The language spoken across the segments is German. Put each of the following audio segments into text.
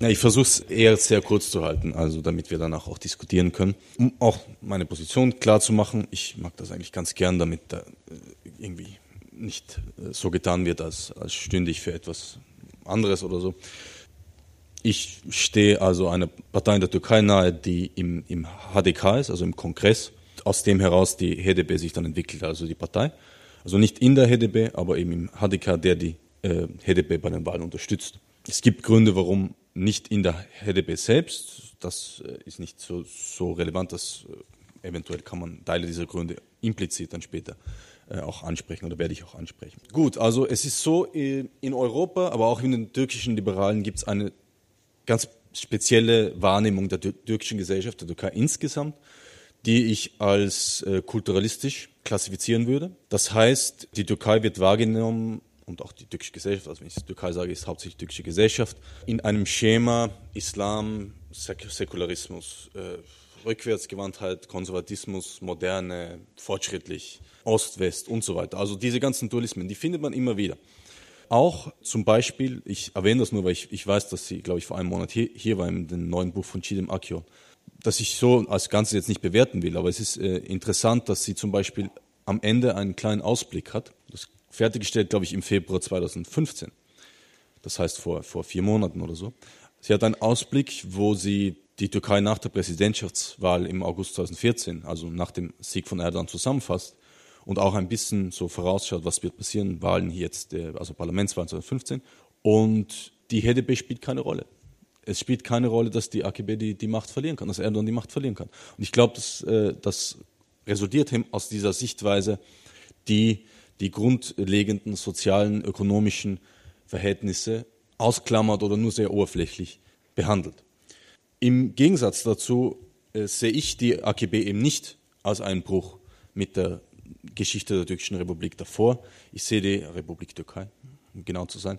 Ja, ich versuche es eher sehr kurz zu halten, also damit wir danach auch diskutieren können. Um auch meine Position klar zu machen, ich mag das eigentlich ganz gern, damit da äh, irgendwie nicht äh, so getan wird, als, als stünde ich für etwas anderes oder so. Ich stehe also einer Partei in der Türkei nahe, die im, im HDK ist, also im Kongress, aus dem heraus die HDP sich dann entwickelt, also die Partei. Also nicht in der HDP, aber eben im HDK, der die äh, HDP bei den Wahlen unterstützt. Es gibt Gründe, warum nicht in der HDP selbst. Das äh, ist nicht so, so relevant, dass äh, eventuell kann man Teile dieser Gründe implizit dann später äh, auch ansprechen oder werde ich auch ansprechen. Gut, also es ist so, in Europa, aber auch in den türkischen Liberalen gibt es eine ganz spezielle Wahrnehmung der türkischen Gesellschaft, der Türkei insgesamt, die ich als kulturalistisch klassifizieren würde. Das heißt, die Türkei wird wahrgenommen und auch die türkische Gesellschaft, also wenn ich Türkei sage, ist hauptsächlich die türkische Gesellschaft, in einem Schema Islam, Säkularismus, äh, Rückwärtsgewandtheit, Konservatismus, Moderne, fortschrittlich, Ost-West und so weiter. Also diese ganzen Dualismen, die findet man immer wieder. Auch zum Beispiel, ich erwähne das nur, weil ich, ich weiß, dass sie, glaube ich, vor einem Monat hier, hier war dem neuen Buch von Chidem Akio, dass ich so als Ganzes jetzt nicht bewerten will, aber es ist äh, interessant, dass sie zum Beispiel am Ende einen kleinen Ausblick hat. Fertiggestellt, glaube ich, im Februar 2015. Das heißt vor, vor vier Monaten oder so. Sie hat einen Ausblick, wo sie die Türkei nach der Präsidentschaftswahl im August 2014, also nach dem Sieg von Erdogan, zusammenfasst und auch ein bisschen so vorausschaut, was wird passieren, Wahlen jetzt, äh, also Parlamentswahlen 2015. Und die HDP spielt keine Rolle. Es spielt keine Rolle, dass die AKP die, die Macht verlieren kann, dass Erdogan die Macht verlieren kann. Und ich glaube, das, äh, das resultiert aus dieser Sichtweise, die die grundlegenden sozialen, ökonomischen Verhältnisse ausklammert oder nur sehr oberflächlich behandelt. Im Gegensatz dazu äh, sehe ich die AKB eben nicht als einen Bruch mit der Geschichte der türkischen Republik davor. Ich sehe die Republik Türkei, um genau zu sein,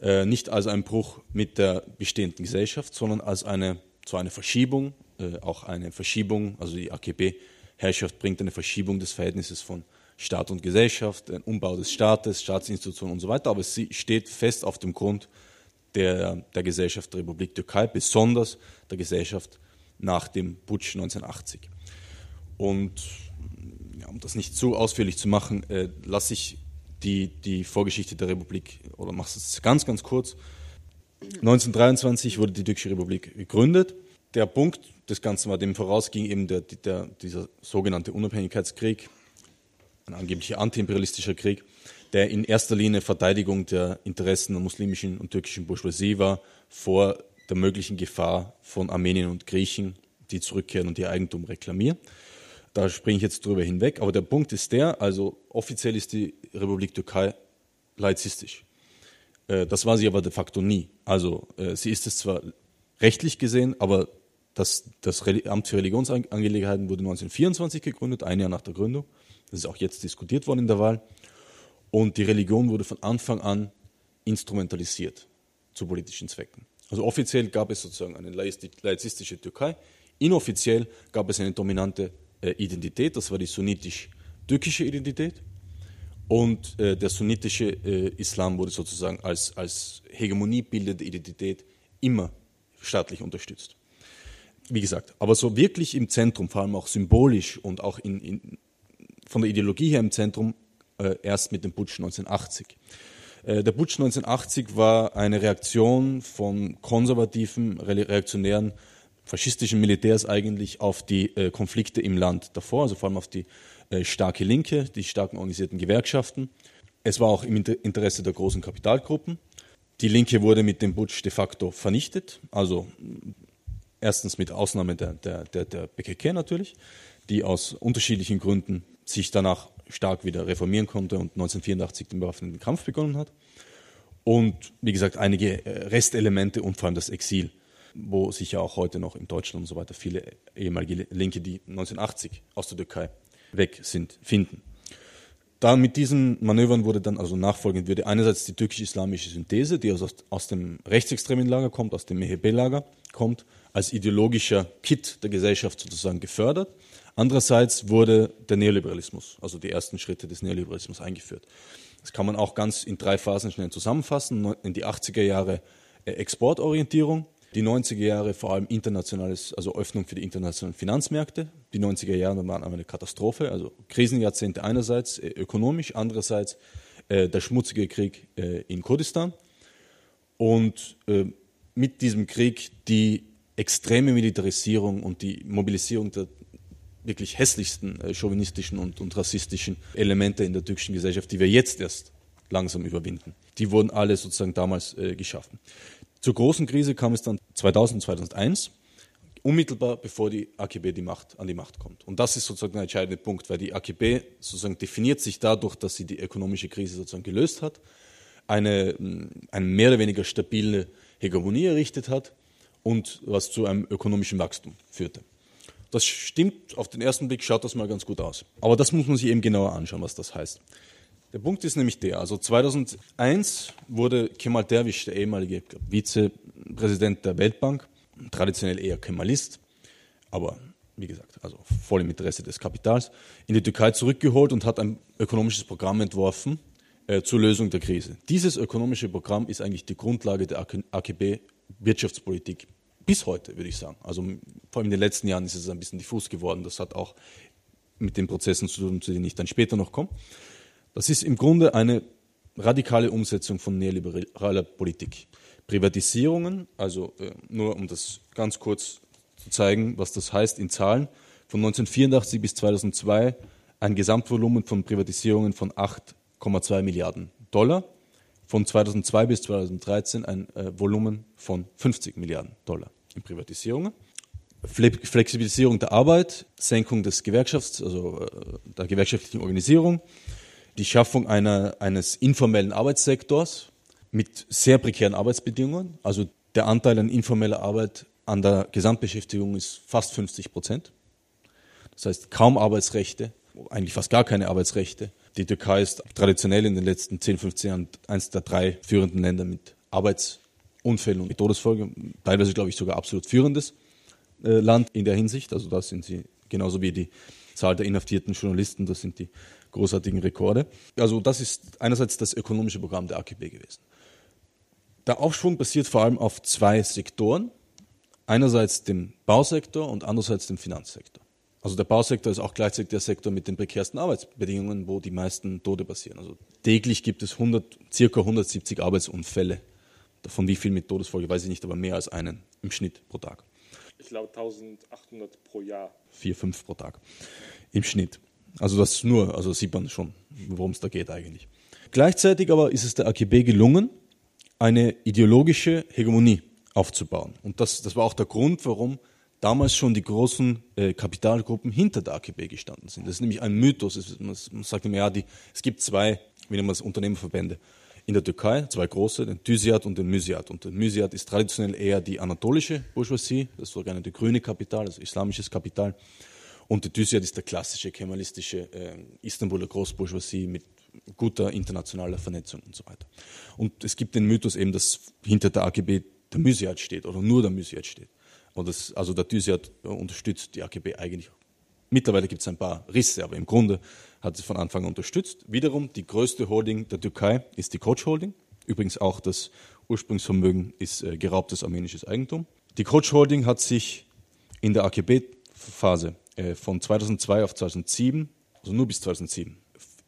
äh, nicht als einen Bruch mit der bestehenden Gesellschaft, sondern als eine, so eine Verschiebung, äh, auch eine Verschiebung, also die AKB-Herrschaft bringt eine Verschiebung des Verhältnisses von Staat und Gesellschaft, ein Umbau des Staates, Staatsinstitutionen und so weiter, aber sie steht fest auf dem Grund der, der Gesellschaft der Republik Türkei, besonders der Gesellschaft nach dem Putsch 1980. Und ja, um das nicht zu ausführlich zu machen, äh, lasse ich die, die Vorgeschichte der Republik, oder mache es ganz, ganz kurz. 1923 wurde die Türkische Republik gegründet. Der Punkt des Ganzen war, dem vorausging eben der, der, dieser sogenannte Unabhängigkeitskrieg ein angeblicher antiimperialistischer Krieg, der in erster Linie Verteidigung der Interessen der muslimischen und türkischen Bourgeoisie war vor der möglichen Gefahr von Armenien und Griechen, die zurückkehren und ihr Eigentum reklamieren. Da springe ich jetzt drüber hinweg, aber der Punkt ist der, also offiziell ist die Republik Türkei laizistisch. Äh, das war sie aber de facto nie. Also äh, sie ist es zwar rechtlich gesehen, aber das, das Amt für Religionsangelegenheiten wurde 1924 gegründet, ein Jahr nach der Gründung. Das ist auch jetzt diskutiert worden in der Wahl. Und die Religion wurde von Anfang an instrumentalisiert zu politischen Zwecken. Also offiziell gab es sozusagen eine laizistische Türkei. Inoffiziell gab es eine dominante äh, Identität, das war die sunnitisch-türkische Identität. Und äh, der sunnitische äh, Islam wurde sozusagen als, als hegemoniebildende Identität immer staatlich unterstützt. Wie gesagt, aber so wirklich im Zentrum, vor allem auch symbolisch und auch in, in von der Ideologie her im Zentrum äh, erst mit dem Putsch 1980. Äh, der Putsch 1980 war eine Reaktion von konservativen, reaktionären, faschistischen Militärs eigentlich auf die äh, Konflikte im Land davor, also vor allem auf die äh, starke Linke, die starken organisierten Gewerkschaften. Es war auch im Interesse der großen Kapitalgruppen. Die Linke wurde mit dem Putsch de facto vernichtet, also erstens mit Ausnahme der, der, der, der BKK natürlich, die aus unterschiedlichen Gründen sich danach stark wieder reformieren konnte und 1984 den bewaffneten Kampf begonnen hat. Und wie gesagt, einige äh, Restelemente und vor allem das Exil, wo sich ja auch heute noch in Deutschland und so weiter viele ehemalige Linke, die 1980 aus der Türkei weg sind, finden. Dann mit diesen Manövern wurde dann also nachfolgend würde einerseits die türkisch-islamische Synthese, die aus, aus dem rechtsextremen Lager kommt, aus dem MHP-Lager kommt, als ideologischer Kit der Gesellschaft sozusagen gefördert. Andererseits wurde der Neoliberalismus, also die ersten Schritte des Neoliberalismus eingeführt. Das kann man auch ganz in drei Phasen schnell zusammenfassen. In die 80er Jahre äh, Exportorientierung, Die 90er Jahre vor allem internationales, also Öffnung für die internationalen Finanzmärkte. Die 90er Jahre waren eine Katastrophe, also Krisenjahrzehnte einerseits äh, ökonomisch, andererseits äh, der schmutzige Krieg in Kurdistan. Und mit diesem Krieg die extreme Militarisierung und die Mobilisierung der wirklich hässlichsten äh, chauvinistischen und, und rassistischen Elemente in der türkischen Gesellschaft, die wir jetzt erst langsam überwinden. Die wurden alle sozusagen damals äh, geschaffen. Zur großen Krise kam es dann 2000, 2001, unmittelbar bevor die AKB die Macht, an die Macht kommt. Und das ist sozusagen der entscheidende Punkt, weil die AKB sozusagen definiert sich dadurch, dass sie die ökonomische Krise sozusagen gelöst hat, eine, eine mehr oder weniger stabile Hegemonie errichtet hat und was zu einem ökonomischen Wachstum führte. Das stimmt, auf den ersten Blick schaut das mal ganz gut aus. Aber das muss man sich eben genauer anschauen, was das heißt. Der Punkt ist nämlich der, also 2001 wurde Kemal Derwisch, der ehemalige Vizepräsident der Weltbank, traditionell eher Kemalist, aber wie gesagt, also voll im Interesse des Kapitals, in die Türkei zurückgeholt und hat ein ökonomisches Programm entworfen äh, zur Lösung der Krise. Dieses ökonomische Programm ist eigentlich die Grundlage der AKB-Wirtschaftspolitik bis heute, würde ich sagen. Also vor allem in den letzten Jahren ist es ein bisschen diffus geworden. Das hat auch mit den Prozessen zu tun, zu denen ich dann später noch komme. Das ist im Grunde eine radikale Umsetzung von neoliberaler Politik. Privatisierungen, also äh, nur um das ganz kurz zu zeigen, was das heißt in Zahlen, von 1984 bis 2002 ein Gesamtvolumen von Privatisierungen von 8,2 Milliarden Dollar, von 2002 bis 2013 ein äh, Volumen von 50 Milliarden Dollar in Privatisierungen. Flexibilisierung der Arbeit, Senkung des Gewerkschafts, also äh, der gewerkschaftlichen Organisierung, die Schaffung einer, eines informellen Arbeitssektors mit sehr prekären Arbeitsbedingungen. Also der Anteil an informeller Arbeit an der Gesamtbeschäftigung ist fast 50 Prozent. Das heißt kaum Arbeitsrechte, eigentlich fast gar keine Arbeitsrechte. Die Türkei ist traditionell in den letzten 10, 15 Jahren eines der drei führenden Länder mit Arbeitsunfällen und Todesfolge. Teilweise, glaube ich, sogar absolut führendes äh, Land in der Hinsicht. Also da sind sie genauso wie die Zahl der inhaftierten Journalisten, das sind die großartigen Rekorde. Also das ist einerseits das ökonomische Programm der AKP gewesen. Der Aufschwung basiert vor allem auf zwei Sektoren. Einerseits dem Bausektor und andererseits dem Finanzsektor. Also der Bausektor ist auch gleichzeitig der Sektor mit den prekärsten Arbeitsbedingungen, wo die meisten Tode passieren. Also täglich gibt es 100, circa 170 Arbeitsunfälle. Davon wie viel mit Todesfolge weiß ich nicht, aber mehr als einen im Schnitt pro Tag. Ich glaube 1800 pro Jahr. Vier, fünf pro Tag im Schnitt. Also das ist nur, also sieht man schon, worum es da geht eigentlich. Gleichzeitig aber ist es der AKB gelungen, eine ideologische Hegemonie aufzubauen. Und das, das war auch der Grund, warum damals schon die großen äh, Kapitalgruppen hinter der AKB gestanden sind. Das ist nämlich ein Mythos. Es, man, man, sagt immer, ja, die, es gibt zwei, wie nennt man es, Unternehmerverbände in der Türkei, zwei große, den Thysiat und den Mysiat. Und der Mysiat ist traditionell eher die anatolische Bourgeoisie, das eine grüne Kapital, also islamisches Kapital. Und die Thysiat ist der klassische kemalistische äh, Istanbuler Großbourgeoisie mit guter internationaler Vernetzung und so weiter. Und es gibt den Mythos eben, dass hinter der AKB der Mysiat steht oder nur der Mysiat steht. Und das, also der Thysiat unterstützt die AKB eigentlich. Mittlerweile gibt es ein paar Risse, aber im Grunde hat es von Anfang an unterstützt. Wiederum die größte Holding der Türkei ist die Koç Holding. Übrigens auch das Ursprungsvermögen ist äh, geraubtes armenisches Eigentum. Die Koç Holding hat sich in der AKB-Phase äh, von 2002 auf 2007, also nur bis 2007,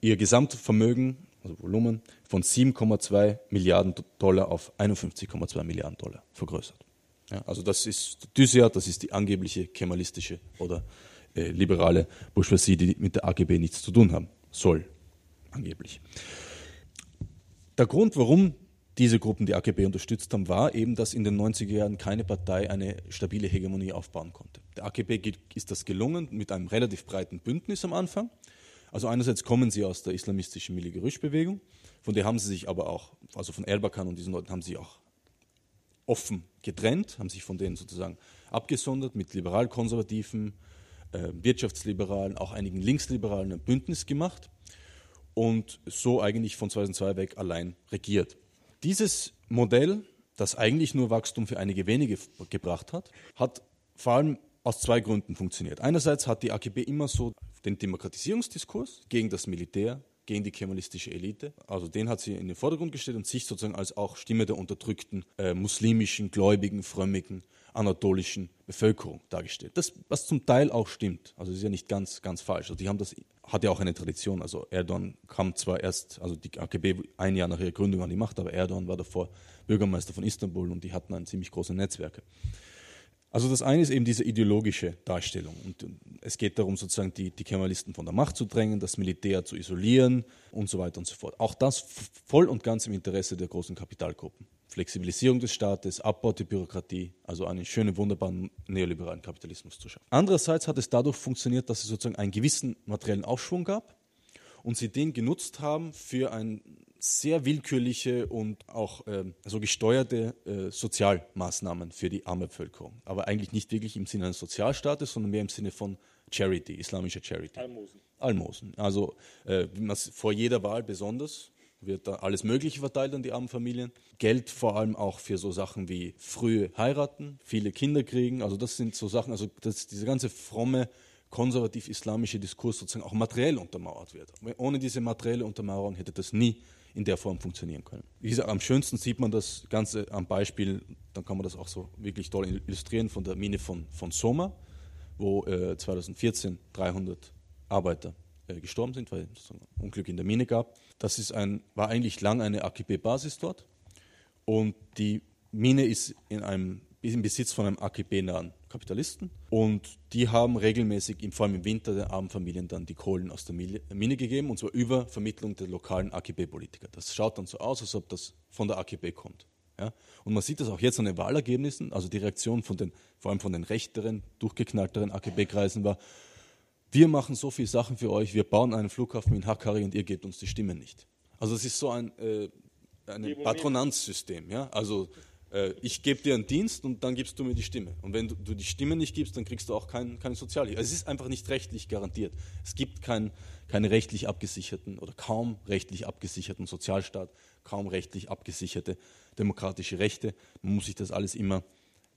ihr Gesamtvermögen, also Volumen, von 7,2 Milliarden Dollar auf 51,2 Milliarden Dollar vergrößert. Ja, also das ist Dysia, das ist die angebliche kemalistische oder äh, liberale Bourgeoisie, die mit der AGB nichts zu tun haben soll, angeblich. Der Grund, warum diese Gruppen die AKP unterstützt haben, war eben, dass in den 90er Jahren keine Partei eine stabile Hegemonie aufbauen konnte. Der AKP ist das gelungen mit einem relativ breiten Bündnis am Anfang. Also einerseits kommen sie aus der islamistischen Milli-Gerüsch-Bewegung, von der haben sie sich aber auch, also von Erbakan und diesen Leuten haben sie auch offen getrennt, haben sich von denen sozusagen abgesondert, mit liberal-konservativen, Wirtschaftsliberalen, auch einigen Linksliberalen ein Bündnis gemacht und so eigentlich von 2002 weg allein regiert. Dieses Modell, das eigentlich nur Wachstum für einige wenige gebracht hat, hat vor allem aus zwei Gründen funktioniert. Einerseits hat die AKP immer so den Demokratisierungsdiskurs gegen das Militär gegen die kemalistische Elite. Also den hat sie in den Vordergrund gestellt und sich sozusagen als auch Stimme der unterdrückten äh, muslimischen, gläubigen, frömmigen, anatolischen Bevölkerung dargestellt. Das, was zum Teil auch stimmt. Also ist ja nicht ganz, ganz falsch. Also die haben das, hat ja auch eine Tradition. Also Erdogan kam zwar erst, also die AKB ein Jahr nach ihrer Gründung an die Macht, aber Erdogan war davor Bürgermeister von Istanbul und die hatten ein ziemlich große Netzwerke. Also das eine ist eben diese ideologische Darstellung. Und es geht darum, sozusagen die, die Kemalisten von der Macht zu drängen, das Militär zu isolieren und so weiter und so fort. Auch das voll und ganz im Interesse der großen Kapitalgruppen. Flexibilisierung des Staates, Abbau der Bürokratie, also einen schönen, wunderbaren neoliberalen Kapitalismus zu schaffen. Andererseits hat es dadurch funktioniert, dass es sozusagen einen gewissen materiellen Aufschwung gab und sie den genutzt haben für ein sehr willkürliche und auch äh, so gesteuerte äh, Sozialmaßnahmen für die arme Bevölkerung. Aber eigentlich nicht wirklich im Sinne eines Sozialstaates, sondern mehr im Sinne von Charity, islamischer Charity. Almosen. Almosen. Also äh, vor jeder Wahl besonders wird da alles Mögliche verteilt an die armen Familien. Geld vor allem auch für so Sachen wie frühe heiraten, viele Kinder kriegen. Also das sind so Sachen, also dass diese ganze fromme konservativ-islamische Diskurs sozusagen auch materiell untermauert wird. Ohne diese materielle Untermauerung hätte das nie in der Form funktionieren können. Wie gesagt, am schönsten sieht man das Ganze am Beispiel, dann kann man das auch so wirklich toll illustrieren, von der Mine von, von Soma, wo äh, 2014 300 Arbeiter äh, gestorben sind, weil es ein Unglück in der Mine gab. Das ist ein, war eigentlich lang eine AKP-Basis dort und die Mine ist in einem im Besitz von einem AKP-nahen Kapitalisten und die haben regelmäßig, vor allem im Winter, den armen Familien dann die Kohlen aus der Mine gegeben und zwar über Vermittlung der lokalen AKP-Politiker. Das schaut dann so aus, als ob das von der AKP kommt. Ja? Und man sieht das auch jetzt an den Wahlergebnissen, also die Reaktion von den, vor allem von den rechteren, durchgeknallteren AKP-Kreisen war, wir machen so viele Sachen für euch, wir bauen einen Flughafen in Hakkari und ihr gebt uns die Stimme nicht. Also es ist so ein, äh, ein Patronanzsystem. Ja? Also ich gebe dir einen Dienst und dann gibst du mir die Stimme. Und wenn du, die Stimme nicht gibst, dann kriegst du auch kein, keine Sozialhilfe. Es ist einfach nicht rechtlich garantiert. Es gibt keinen keine rechtlich abgesicherten oder kaum rechtlich abgesicherten Sozialstaat, kaum rechtlich abgesicherte demokratische Rechte. Man muss sich das alles immer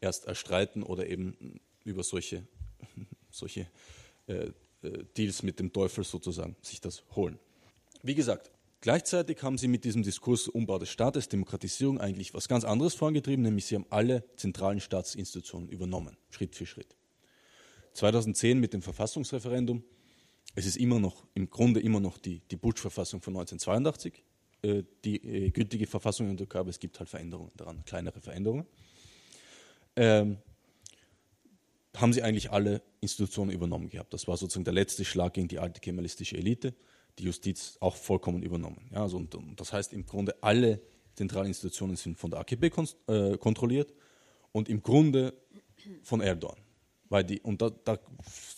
erst erstreiten oder eben über solche, solche äh, äh, Deals mit dem Teufel sozusagen sich das holen. Wie gesagt, Gleichzeitig haben sie mit diesem Diskurs Umbau des Staates, Demokratisierung eigentlich was ganz anderes vorangetrieben, nämlich sie haben alle zentralen Staatsinstitutionen übernommen, Schritt für Schritt. 2010 mit dem Verfassungsreferendum, es ist immer noch, im Grunde immer noch die, die Butsch-Verfassung von 1982, äh, die äh, gültige Verfassung in der Türkei, aber es gibt halt Veränderungen daran, kleinere Veränderungen. Ähm, haben sie eigentlich alle Institutionen übernommen gehabt. Das war sozusagen der letzte Schlag gegen die alte kemalistische Elite die Justiz auch vollkommen übernommen. Ja, also und, und das heißt im Grunde, alle zentralen Institutionen sind von der AKP äh, kontrolliert und im Grunde von Erdogan. Weil die, und da, da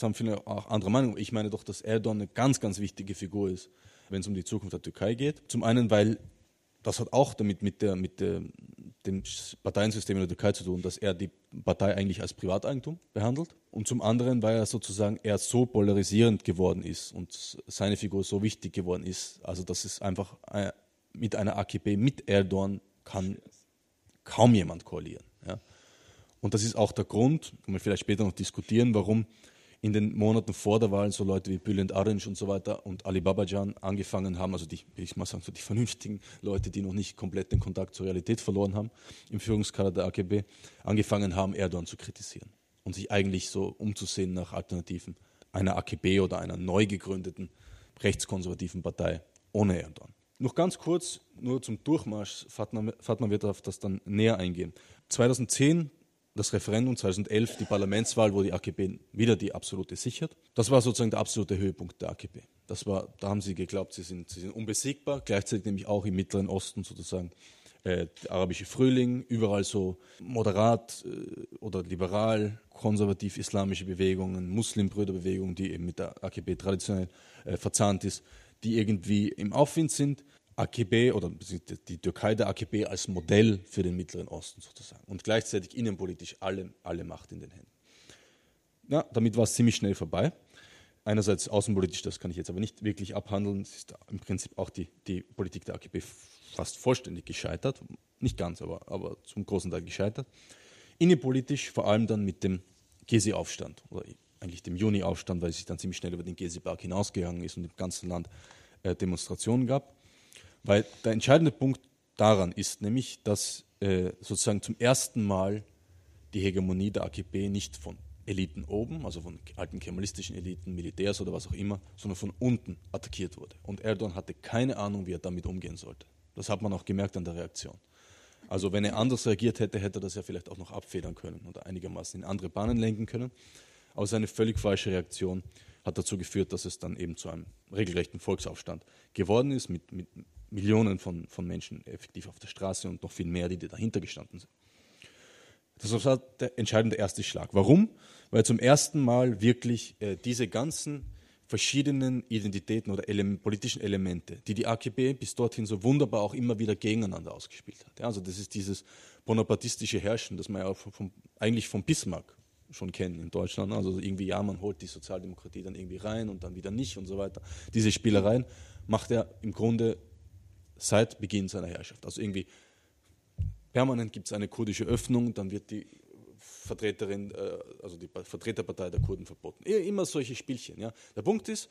haben viele auch andere Meinungen. Ich meine doch, dass Erdogan eine ganz, ganz wichtige Figur ist, wenn es um die Zukunft der Türkei geht. Zum einen, weil das hat auch damit mit, der, mit der, dem Parteiensystem in der Türkei zu tun, dass er die Partei eigentlich als Privateigentum behandelt. Und zum anderen, weil er sozusagen er so polarisierend geworden ist und seine Figur so wichtig geworden ist. Also, dass es einfach äh, mit einer AKP, mit Erdogan kann kaum jemand koalieren. Ja. Und das ist auch der Grund, können wir vielleicht später noch diskutieren, warum in den Monaten vor der Wahl so Leute wie Bülent Arınç und so weiter und Ali Babajan angefangen haben, also die, ich mal sagen, so die vernünftigen Leute, die noch nicht komplett den Kontakt zur Realität verloren haben, im Führungskader der AKB, angefangen haben, Erdogan zu kritisieren und sich eigentlich so umzusehen nach Alternativen einer AKB oder einer neu gegründeten rechtskonservativen Partei ohne Erdogan. Noch ganz kurz, nur zum Durchmarsch, Fatma, Fatma wird auf das dann näher eingehen. 2010 das Referendum 2011, die Parlamentswahl, wo die AKP wieder die absolute sichert. Das war sozusagen der absolute Höhepunkt der AKP. Das war, da haben sie geglaubt, sie sind, sie sind unbesiegbar, gleichzeitig nämlich auch im Mittleren Osten sozusagen äh, der arabische Frühling, überall so moderat äh, oder liberal, konservativ-islamische Bewegungen, Muslimbrüderbewegungen, die eben mit der AKP traditionell äh, verzahnt ist, die irgendwie im Aufwind sind. AKP oder die Türkei der AKP als Modell für den Mittleren Osten sozusagen und gleichzeitig innenpolitisch alle, alle Macht in den Händen. Ja, damit war es ziemlich schnell vorbei. Einerseits außenpolitisch, das kann ich jetzt aber nicht wirklich abhandeln. Es ist im Prinzip auch die, die Politik der AKP fast vollständig gescheitert. Nicht ganz, aber, aber zum großen Teil gescheitert. Innenpolitisch vor allem dann mit dem Gezi-Aufstand oder eigentlich dem Juni-Aufstand, weil es sich dann ziemlich schnell über den Gezi-Berg hinausgegangen ist und im ganzen Land äh, Demonstrationen gab. Weil der entscheidende Punkt daran ist nämlich, dass äh, sozusagen zum ersten Mal die Hegemonie der AKP nicht von Eliten oben, also von alten kemalistischen Eliten, Militärs oder was auch immer, sondern von unten attackiert wurde. Und Erdogan hatte keine Ahnung, wie er damit umgehen sollte. Das hat man auch gemerkt an der Reaktion. Also wenn er anders reagiert hätte, hätte er das ja vielleicht auch noch abfedern können oder einigermaßen in andere Bahnen lenken können. Aber seine völlig falsche Reaktion hat dazu geführt, dass es dann eben zu einem regelrechten Volksaufstand geworden ist, mit, mit Millionen von, von Menschen effektiv auf der Straße und noch viel mehr, die dahinter gestanden sind. Das war der entscheidende erste Schlag. Warum? Weil zum ersten Mal wirklich äh, diese ganzen verschiedenen Identitäten oder ele politischen Elemente, die die AKP bis dorthin so wunderbar auch immer wieder gegeneinander ausgespielt hat. Ja, also das ist dieses bonapartistische Herrschen, das man ja auch vom, eigentlich von Bismarck schon kennen in Deutschland. Also irgendwie, ja, man holt die Sozialdemokratie dann irgendwie rein und dann wieder nicht und so weiter. Diese Spielereien macht er im Grunde seit Beginn seiner Herrschaft. Also irgendwie permanent gibt es eine kurdische Öffnung, dann wird die Vertreterin, äh, also die Vertreterpartei der Kurden verboten. Immer solche Spielchen. Ja. Der Punkt ist,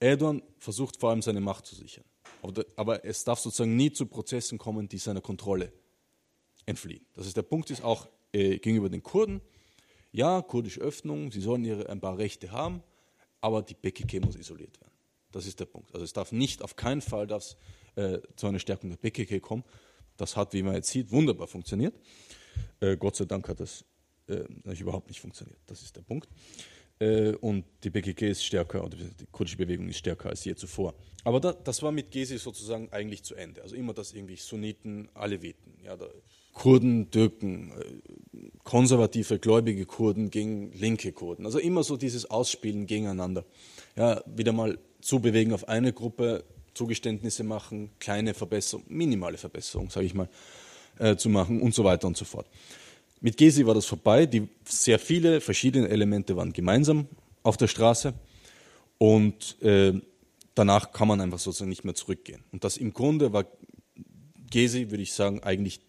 Erdogan versucht vor allem seine Macht zu sichern. Aber, es darf sozusagen nie zu Prozessen kommen, die seiner Kontrolle entfliehen. Das ist der Punkt ist auch äh, gegenüber den Kurden. Ja, kurdische Öffnung, sie sollen ihre ein paar Rechte haben, aber die PKK muss isoliert werden. Das ist der Punkt. Also es darf nicht, auf keinen Fall darf äh, zu einer Stärkung der PKK kommen. Das hat, wie man jetzt sieht, wunderbar funktioniert. Äh, Gott sei Dank hat das äh, überhaupt nicht funktioniert. Das ist der Punkt. Äh, und die PKK ist stärker, oder die kurdische Bewegung ist stärker als je zuvor. Aber da, das war mit Gezi sozusagen eigentlich zu Ende. Also immer das irgendwie Sunniten, Aleviten, ja, Kurden, Türken, äh, konservative, gläubige Kurden gegen linke Kurden. Also immer so dieses Ausspielen gegeneinander. Ja, wieder mal zubewegen auf eine Gruppe, Zugeständnisse machen, kleine Verbesserungen, minimale Verbesserungen, sage ich mal, äh, zu machen und so weiter und so fort. Mit Gesi war das vorbei. Die sehr viele verschiedene Elemente waren gemeinsam auf der Straße und äh, danach kann man einfach sozusagen nicht mehr zurückgehen. Und das im Grunde war Gesi, würde ich sagen, eigentlich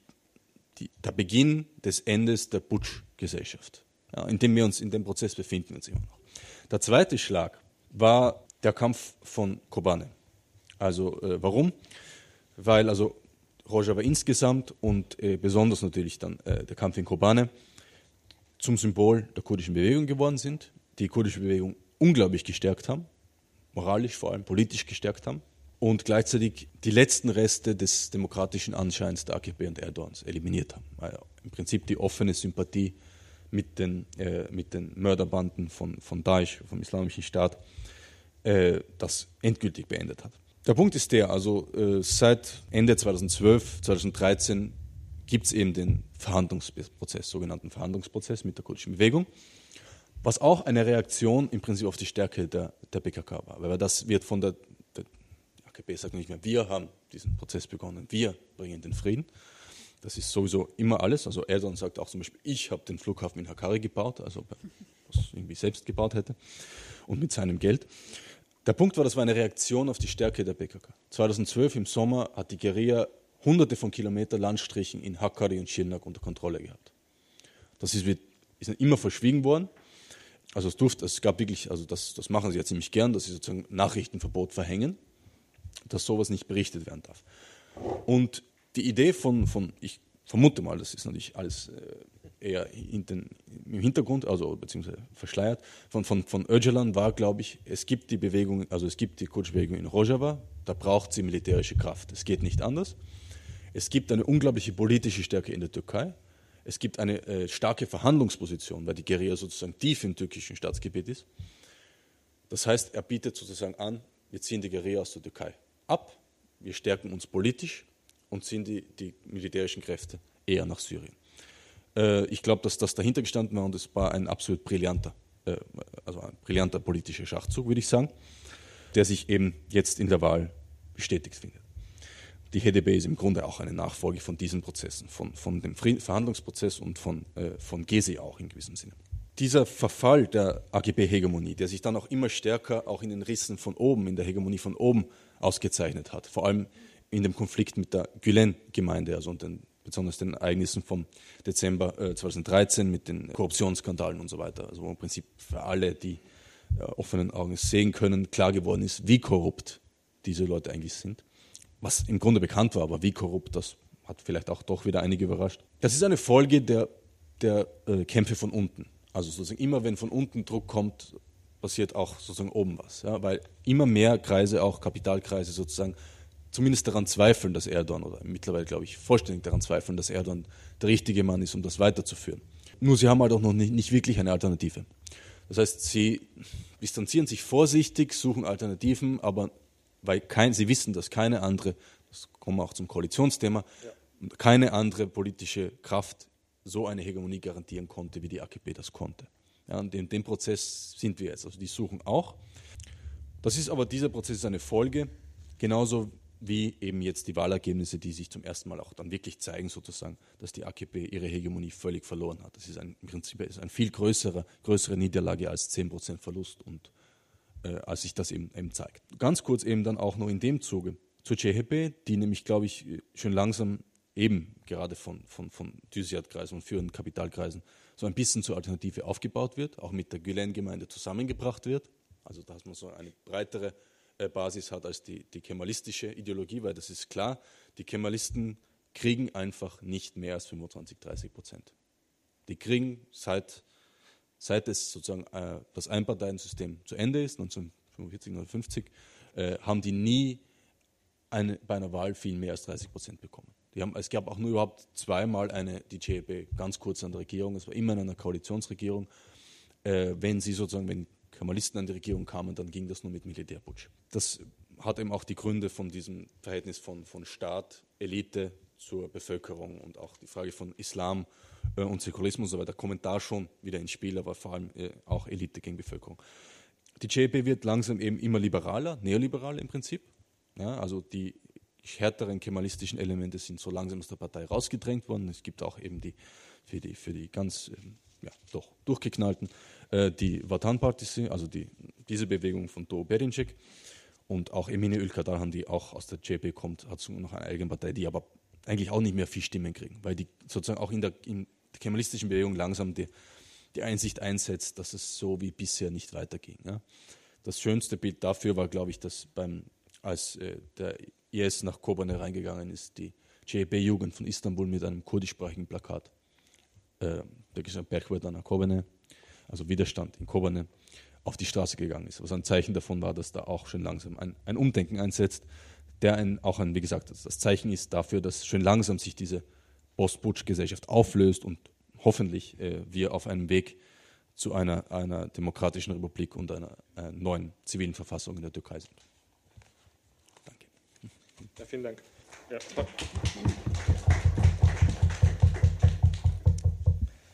die, der Beginn des Endes der Butch-Gesellschaft, ja, in dem wir uns in dem Prozess befinden uns immer noch. Der zweite Schlag war der Kampf von Kobane. Also äh, warum? Weil also Rojava insgesamt und äh, besonders natürlich dann äh, der Kampf in Kobane zum Symbol der kurdischen Bewegung geworden sind, die kurdische Bewegung unglaublich gestärkt haben, moralisch vor allem politisch gestärkt haben und gleichzeitig die letzten Reste des demokratischen Anscheins der AKP und Erdogans eliminiert haben. Also Im Prinzip die offene Sympathie mit den, äh, mit den Mörderbanden von, von Daesh, vom Islamischen Staat, äh, das endgültig beendet hat. Der Punkt ist der, also äh, seit Ende 2012, 2013 gibt es eben den Verhandlungsprozess, sogenannten Verhandlungsprozess mit der kurdischen Bewegung, was auch eine Reaktion im Prinzip auf die Stärke der, der PKK war. Weil das wird von der, AKP sagt nicht mehr, wir haben diesen Prozess begonnen, wir bringen den Frieden. Das ist sowieso immer alles. Also Erdogan sagt auch zum Beispiel, ich habe den Flughafen in Hakkari gebaut, also ob er irgendwie selbst gebaut hätte und mit seinem Geld. Der Punkt war, das war eine Reaktion auf die Stärke der PKK. 2012 im Sommer hat die Guerilla hunderte von Kilometern Landstrichen in Hakkari und Schirnak unter Kontrolle gehabt. Das ist, ist immer verschwiegen worden. Also es durfte, es gab wirklich, also das, das machen sie ja ziemlich gern, dass sie sozusagen Nachrichtenverbot verhängen, dass sowas nicht berichtet werden darf. Und die Idee von, von ich vermute mal, das ist natürlich alles äh, eher den, im Hintergrund, also beziehungsweise verschleiert, von, von, von Öcalan war, glaube ich, es gibt die Bewegung, also es gibt die Kutschbewegung in Rojava, da braucht sie militärische Kraft. Es geht nicht anders. Es gibt eine unglaubliche politische Stärke in der Türkei. Es gibt eine äh, starke Verhandlungsposition, weil die Guerilla sozusagen tief im türkischen Staatsgebiet ist. Das heißt, er bietet sozusagen an, wir ziehen die Guerilla aus der Türkei ab, wir stärken uns politisch und ziehen die, die militärischen Kräfte eher nach Syrien. Äh, ich glaube, dass das dahinter gestanden war und es war ein absolut brillanter, äh, also ein brillanter politischer Schachzug, würde ich sagen, der sich eben jetzt in der Wahl bestätigt findet. Die HDP ist im Grunde auch eine Nachfolge von diesen Prozessen, von, von dem Verhandlungsprozess und von, äh, von Gezi auch in gewissem Sinne. Dieser Verfall der AGB-Hegemonie, der sich dann auch immer stärker auch in den Rissen von oben, in der Hegemonie von oben ausgezeichnet hat, vor allem in dem Konflikt mit der Gülen-Gemeinde, also den besonders den Ereignissen vom Dezember 2013 äh, mit den Korruptionsskandalen und so weiter. Also wo im Prinzip für alle, die äh, offenen Augen sehen können, klar geworden ist, wie korrupt diese Leute eigentlich sind. Was im Grunde bekannt war, aber wie korrupt, das hat vielleicht auch doch wieder einige überrascht. Das ist eine Folge der, der äh, Kämpfe von unten. Also sozusagen immer, wenn von unten Druck kommt, passiert auch sozusagen oben was. Ja? Weil immer mehr Kreise, auch Kapitalkreise sozusagen, zumindest daran zweifeln, dass Erdogan, oder mittlerweile glaube ich vollständig daran zweifeln, dass Erdogan der richtige Mann ist, um das weiterzuführen. Nur sie haben halt auch noch nicht, nicht wirklich eine Alternative. Das heißt, sie distanzieren sich vorsichtig, suchen Alternativen, aber weil kein, sie wissen, dass keine andere, das kommen wir auch zum Koalitionsthema, ja. keine andere politische Kraft so eine Hegemonie garantieren konnte, wie die AKP das konnte. Ja, und in dem Prozess sind wir jetzt. Also die suchen auch. Das ist aber, dieser Prozess ist eine Folge, genauso wie eben jetzt die Wahlergebnisse, die sich zum ersten Mal auch dann wirklich zeigen, sozusagen, dass die AKP ihre Hegemonie völlig verloren hat. Das ist ein, im Prinzip ist ein viel größere, größere Niederlage als 10% Verlust und äh, als sich das eben, eben zeigt. Ganz kurz eben dann auch noch in dem Zuge zur CHP, die nämlich, glaube ich, schon langsam eben gerade von, von, von Thysiat-Kreisen und führenden Kapitalkreisen so ein bisschen zur Alternative aufgebaut wird, auch mit der Gülen-Gemeinde zusammengebracht wird. Also dass man so eine breitere äh, Basis hat als die, die kemalistische Ideologie, weil das ist klar, die Kemalisten kriegen einfach nicht mehr als 25, 30 Prozent. Die kriegen seit, seit es sozusagen äh, das Einparteiensystem zu Ende ist, 1945, 1950, äh, haben die nie eine, bei einer Wahl viel mehr als 30 Prozent bekommen. Haben, es gab auch nur überhaupt zweimal eine, die JEP ganz kurz an der Regierung, es war immer in einer Koalitionsregierung, äh, wenn sie sozusagen, wenn Kemalisten an die Regierung kamen, dann ging das nur mit Militärputsch. Das hat eben auch die Gründe von diesem Verhältnis von, von Staat, Elite zur Bevölkerung und auch die Frage von Islam äh, und Säkularismus und so weiter kommen da schon wieder ins Spiel, aber vor allem äh, auch Elite gegen Bevölkerung. Die JP wird langsam eben immer liberaler, neoliberaler im Prinzip. Ja, also die härteren kemalistischen Elemente sind so langsam aus der Partei rausgedrängt worden. Es gibt auch eben die für die, für die ganz ähm, ja, doch durchgeknallten, äh, die Vatan Partisi, also die, diese Bewegung von Do Berincek und auch Emine Ülkadar haben die auch aus der JP kommt, hat noch eine eigene Partei, die aber eigentlich auch nicht mehr viel Stimmen kriegen, weil die sozusagen auch in der, in der kemalistischen Bewegung langsam die, die Einsicht einsetzt, dass es so wie bisher nicht weiterging. Ja. Das schönste Bild dafür war, glaube ich, dass beim, als äh, der IS nach Kobane reingegangen ist, die JP-Jugend von Istanbul mit einem kurdischsprachigen Plakat äh, der Bergwörter Kobane, also Widerstand in Kobane, auf die Straße gegangen ist. Was ein Zeichen davon war, dass da auch schon langsam ein, ein Umdenken einsetzt, der ein, auch ein, wie gesagt, das Zeichen ist dafür, dass schon langsam sich diese Post-Putsch-Gesellschaft auflöst und hoffentlich äh, wir auf einem Weg zu einer, einer demokratischen Republik und einer, einer neuen zivilen Verfassung in der Türkei sind. Ja, vielen Dank. Ja.